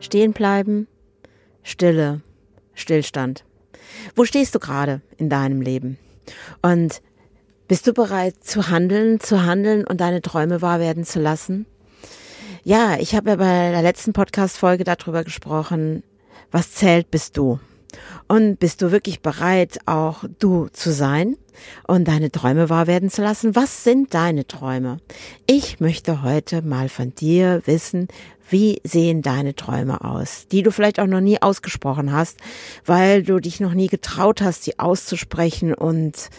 Stehen bleiben, Stille, Stillstand. Wo stehst du gerade in deinem Leben? Und bist du bereit zu handeln, zu handeln und deine Träume wahr werden zu lassen? Ja, ich habe ja bei der letzten Podcast-Folge darüber gesprochen, was zählt bist du? Und bist du wirklich bereit, auch du zu sein und deine Träume wahr werden zu lassen? Was sind deine Träume? Ich möchte heute mal von dir wissen, wie sehen deine Träume aus, die du vielleicht auch noch nie ausgesprochen hast, weil du dich noch nie getraut hast, sie auszusprechen und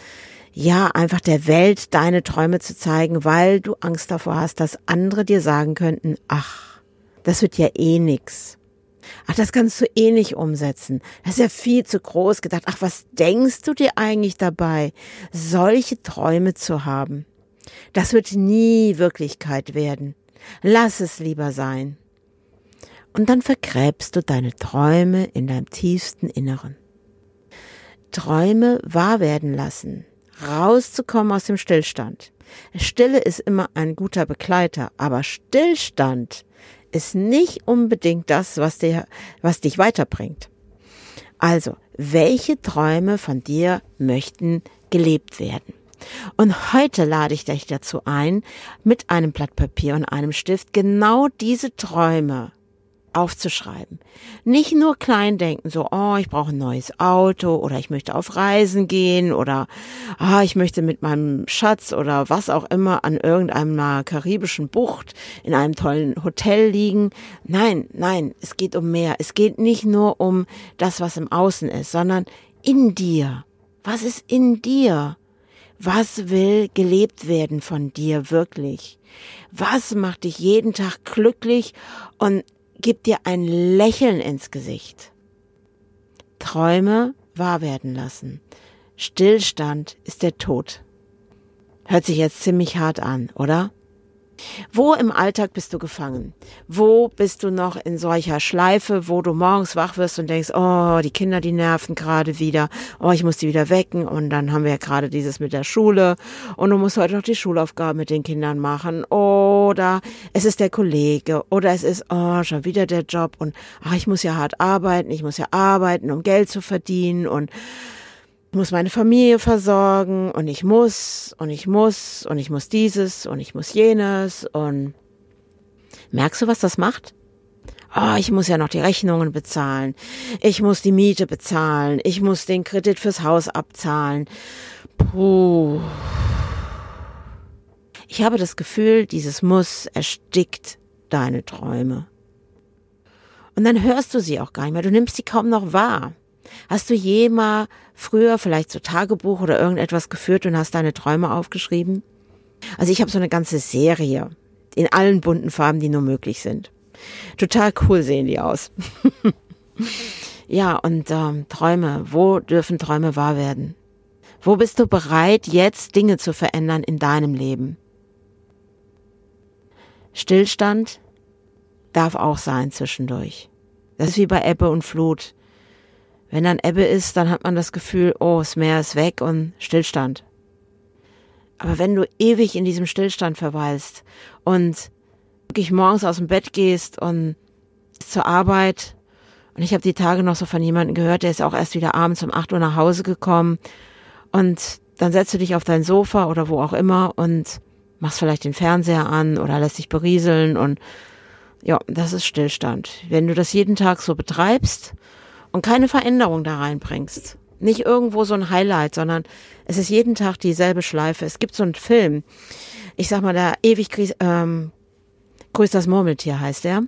ja, einfach der Welt deine Träume zu zeigen, weil du Angst davor hast, dass andere dir sagen könnten, ach, das wird ja eh nix. Ach, das kannst du eh nicht umsetzen. Das ist ja viel zu groß gedacht. Ach, was denkst du dir eigentlich dabei, solche Träume zu haben? Das wird nie Wirklichkeit werden. Lass es lieber sein. Und dann vergräbst du deine Träume in deinem tiefsten Inneren. Träume wahr werden lassen, rauszukommen aus dem Stillstand. Stille ist immer ein guter Begleiter, aber Stillstand ist nicht unbedingt das, was, dir, was dich weiterbringt. Also, welche Träume von dir möchten gelebt werden? Und heute lade ich dich dazu ein, mit einem Blatt Papier und einem Stift genau diese Träume aufzuschreiben. Nicht nur klein denken, so, oh, ich brauche ein neues Auto oder ich möchte auf Reisen gehen oder ah, ich möchte mit meinem Schatz oder was auch immer an irgendeiner karibischen Bucht in einem tollen Hotel liegen. Nein, nein, es geht um mehr. Es geht nicht nur um das, was im Außen ist, sondern in dir. Was ist in dir? Was will gelebt werden von dir wirklich? Was macht dich jeden Tag glücklich und gibt dir ein Lächeln ins Gesicht. Träume wahr werden lassen. Stillstand ist der Tod. Hört sich jetzt ziemlich hart an, oder? Wo im Alltag bist du gefangen? Wo bist du noch in solcher Schleife, wo du morgens wach wirst und denkst, oh, die Kinder, die nerven gerade wieder, oh, ich muss die wieder wecken. Und dann haben wir ja gerade dieses mit der Schule. Und du musst heute noch die Schulaufgaben mit den Kindern machen. Oder es ist der Kollege. Oder es ist, oh, schon wieder der Job. Und ach, ich muss ja hart arbeiten, ich muss ja arbeiten, um Geld zu verdienen. Und ich muss meine Familie versorgen und ich muss und ich muss und ich muss dieses und ich muss jenes und merkst du, was das macht? Oh, ich muss ja noch die Rechnungen bezahlen. Ich muss die Miete bezahlen. Ich muss den Kredit fürs Haus abzahlen. Puh. Ich habe das Gefühl, dieses Muss erstickt deine Träume. Und dann hörst du sie auch gar nicht mehr. Du nimmst sie kaum noch wahr. Hast du jemals früher vielleicht so Tagebuch oder irgendetwas geführt und hast deine Träume aufgeschrieben? Also ich habe so eine ganze Serie in allen bunten Farben, die nur möglich sind. Total cool sehen die aus. ja, und ähm, Träume, wo dürfen Träume wahr werden? Wo bist du bereit, jetzt Dinge zu verändern in deinem Leben? Stillstand darf auch sein zwischendurch. Das ist wie bei Ebbe und Flut. Wenn dann Ebbe ist, dann hat man das Gefühl, oh, das Meer ist weg und Stillstand. Aber wenn du ewig in diesem Stillstand verweilst und wirklich morgens aus dem Bett gehst und zur Arbeit, und ich habe die Tage noch so von jemandem gehört, der ist auch erst wieder abends um 8 Uhr nach Hause gekommen und dann setzt du dich auf dein Sofa oder wo auch immer und machst vielleicht den Fernseher an oder lässt dich berieseln und ja, das ist Stillstand. Wenn du das jeden Tag so betreibst und keine Veränderung da reinbringst. Nicht irgendwo so ein Highlight, sondern es ist jeden Tag dieselbe Schleife. Es gibt so einen Film, ich sag mal, der ewig ähm, grüßt das Murmeltier heißt der.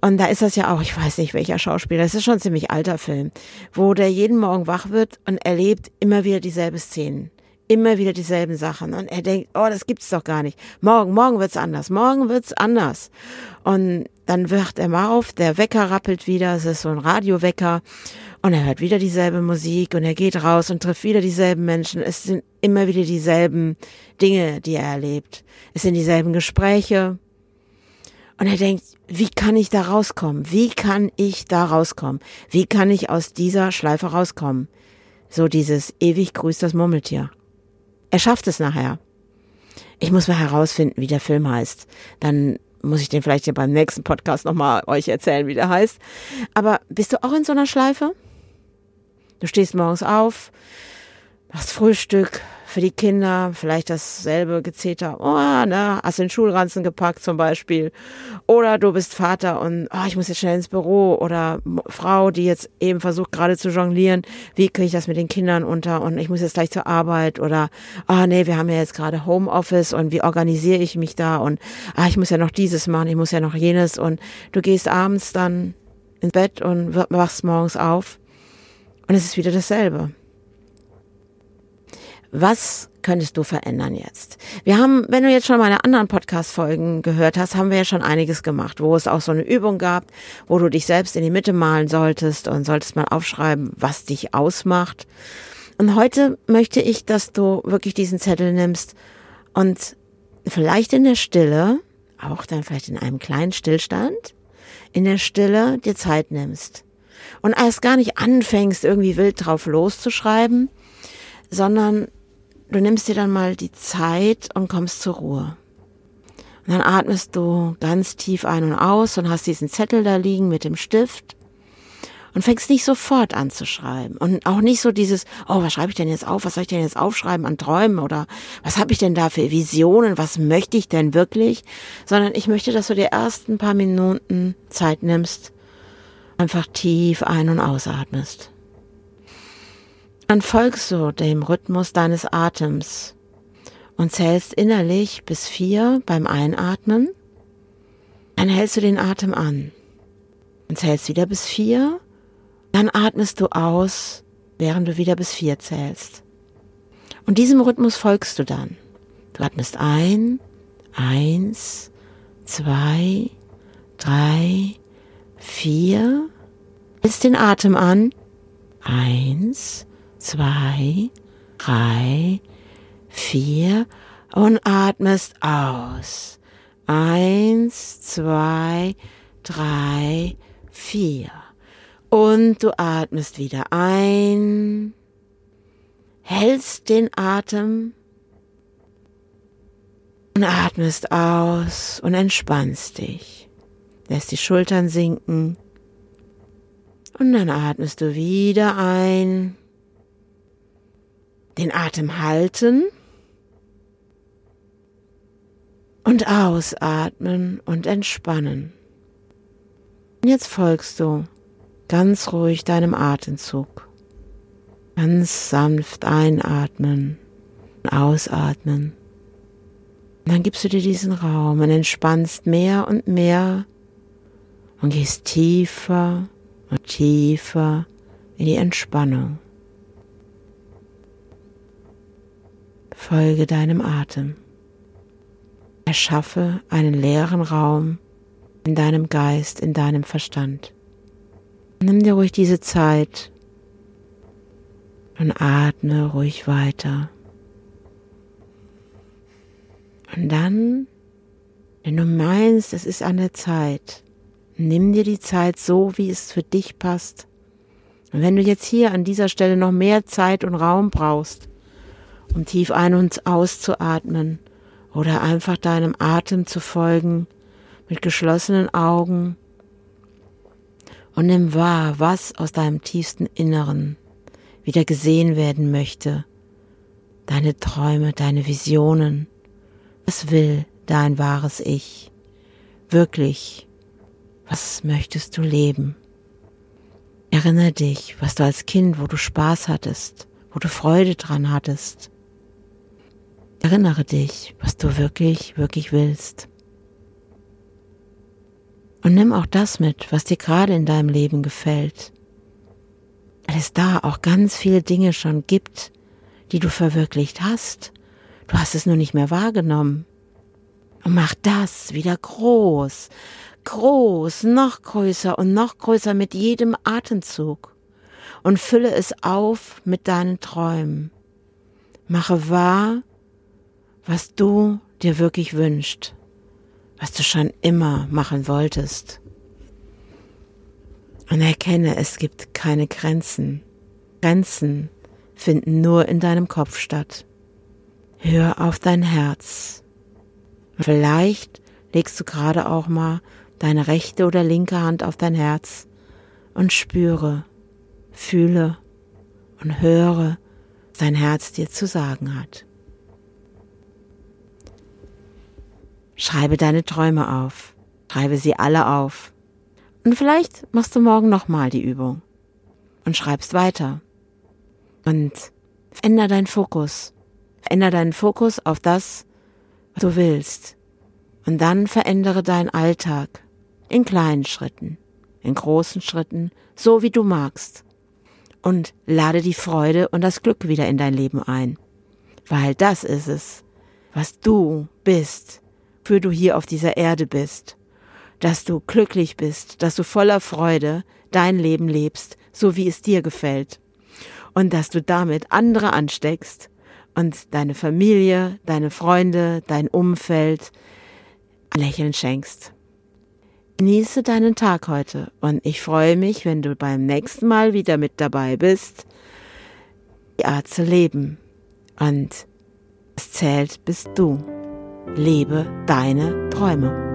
Und da ist das ja auch, ich weiß nicht welcher Schauspieler, das ist schon ein ziemlich alter Film, wo der jeden Morgen wach wird und erlebt immer wieder dieselbe Szenen. Immer wieder dieselben Sachen. Und er denkt, oh, das gibt's doch gar nicht. Morgen, morgen wird's anders. Morgen wird's anders. Und dann wacht er mal auf, der Wecker rappelt wieder, es ist so ein Radiowecker und er hört wieder dieselbe Musik und er geht raus und trifft wieder dieselben Menschen. Es sind immer wieder dieselben Dinge, die er erlebt. Es sind dieselben Gespräche. Und er denkt, wie kann ich da rauskommen? Wie kann ich da rauskommen? Wie kann ich aus dieser Schleife rauskommen? So dieses ewig grüßt das Murmeltier. Er schafft es nachher. Ich muss mal herausfinden, wie der Film heißt. Dann muss ich den vielleicht ja beim nächsten Podcast nochmal euch erzählen, wie der heißt. Aber bist du auch in so einer Schleife? Du stehst morgens auf, machst Frühstück für die Kinder, vielleicht dasselbe Gezeter, oh, ne, hast den Schulranzen gepackt zum Beispiel. Oder du bist Vater und oh, ich muss jetzt schnell ins Büro. Oder Frau, die jetzt eben versucht gerade zu jonglieren, wie kriege ich das mit den Kindern unter und ich muss jetzt gleich zur Arbeit. Oder, ah oh, nee, wir haben ja jetzt gerade Homeoffice und wie organisiere ich mich da? Und ah, ich muss ja noch dieses machen, ich muss ja noch jenes. Und du gehst abends dann ins Bett und wachst morgens auf und es ist wieder dasselbe. Was könntest du verändern jetzt? Wir haben, wenn du jetzt schon meine anderen Podcast-Folgen gehört hast, haben wir ja schon einiges gemacht, wo es auch so eine Übung gab, wo du dich selbst in die Mitte malen solltest und solltest mal aufschreiben, was dich ausmacht. Und heute möchte ich, dass du wirklich diesen Zettel nimmst und vielleicht in der Stille, auch dann vielleicht in einem kleinen Stillstand, in der Stille dir Zeit nimmst und erst gar nicht anfängst, irgendwie wild drauf loszuschreiben, sondern du nimmst dir dann mal die Zeit und kommst zur Ruhe. Und dann atmest du ganz tief ein und aus und hast diesen Zettel da liegen mit dem Stift und fängst nicht sofort an zu schreiben und auch nicht so dieses, oh, was schreibe ich denn jetzt auf? Was soll ich denn jetzt aufschreiben an Träumen oder was habe ich denn da für Visionen? Was möchte ich denn wirklich? Sondern ich möchte, dass du dir erst ein paar Minuten Zeit nimmst, einfach tief ein- und ausatmest. Dann folgst du dem Rhythmus deines Atems und zählst innerlich bis vier beim Einatmen. Dann hältst du den Atem an und zählst wieder bis vier. Dann atmest du aus, während du wieder bis vier zählst. Und diesem Rhythmus folgst du dann. Du atmest ein, eins, zwei, drei, vier. Hältst den Atem an. Eins, zwei, drei, vier. Und atmest aus. Eins, zwei, drei, vier. Und du atmest wieder ein. Hältst den Atem und atmest aus und entspannst dich. Lässt die Schultern sinken. Und dann atmest du wieder ein. Den Atem halten. Und ausatmen und entspannen. Und jetzt folgst du ganz ruhig deinem Atemzug. Ganz sanft einatmen, ausatmen. Und dann gibst du dir diesen Raum und entspannst mehr und mehr und gehst tiefer und tiefer in die Entspannung. Folge deinem Atem. Erschaffe einen leeren Raum in deinem Geist, in deinem Verstand. Nimm dir ruhig diese Zeit und atme ruhig weiter. Und dann, wenn du meinst, es ist an der Zeit, Nimm dir die Zeit so, wie es für dich passt. Und wenn du jetzt hier an dieser Stelle noch mehr Zeit und Raum brauchst, um tief ein- und auszuatmen oder einfach deinem Atem zu folgen mit geschlossenen Augen und nimm wahr, was aus deinem tiefsten Inneren wieder gesehen werden möchte. Deine Träume, deine Visionen. Was will dein wahres Ich wirklich was möchtest du leben? Erinnere dich, was du als Kind, wo du Spaß hattest, wo du Freude dran hattest. Erinnere dich, was du wirklich, wirklich willst. Und nimm auch das mit, was dir gerade in deinem Leben gefällt. Weil es da auch ganz viele Dinge schon gibt, die du verwirklicht hast. Du hast es nur nicht mehr wahrgenommen. Und mach das wieder groß groß, noch größer und noch größer mit jedem Atemzug und fülle es auf mit deinen Träumen. Mache wahr, was du dir wirklich wünschst, was du schon immer machen wolltest. Und erkenne, es gibt keine Grenzen. Grenzen finden nur in deinem Kopf statt. Hör auf dein Herz. Vielleicht legst du gerade auch mal deine rechte oder linke Hand auf dein Herz und spüre, fühle und höre, was dein Herz dir zu sagen hat. Schreibe deine Träume auf, schreibe sie alle auf. Und vielleicht machst du morgen nochmal die Übung und schreibst weiter. Und veränder deinen Fokus. Veränder deinen Fokus auf das, was du willst. Und dann verändere deinen Alltag in kleinen Schritten, in großen Schritten, so wie du magst. Und lade die Freude und das Glück wieder in dein Leben ein. Weil das ist es, was du bist, für du hier auf dieser Erde bist. Dass du glücklich bist, dass du voller Freude dein Leben lebst, so wie es dir gefällt. Und dass du damit andere ansteckst und deine Familie, deine Freunde, dein Umfeld Lächeln schenkst. Genieße deinen Tag heute und ich freue mich, wenn du beim nächsten Mal wieder mit dabei bist, die Art zu leben. Und es zählt bist du. Lebe deine Träume.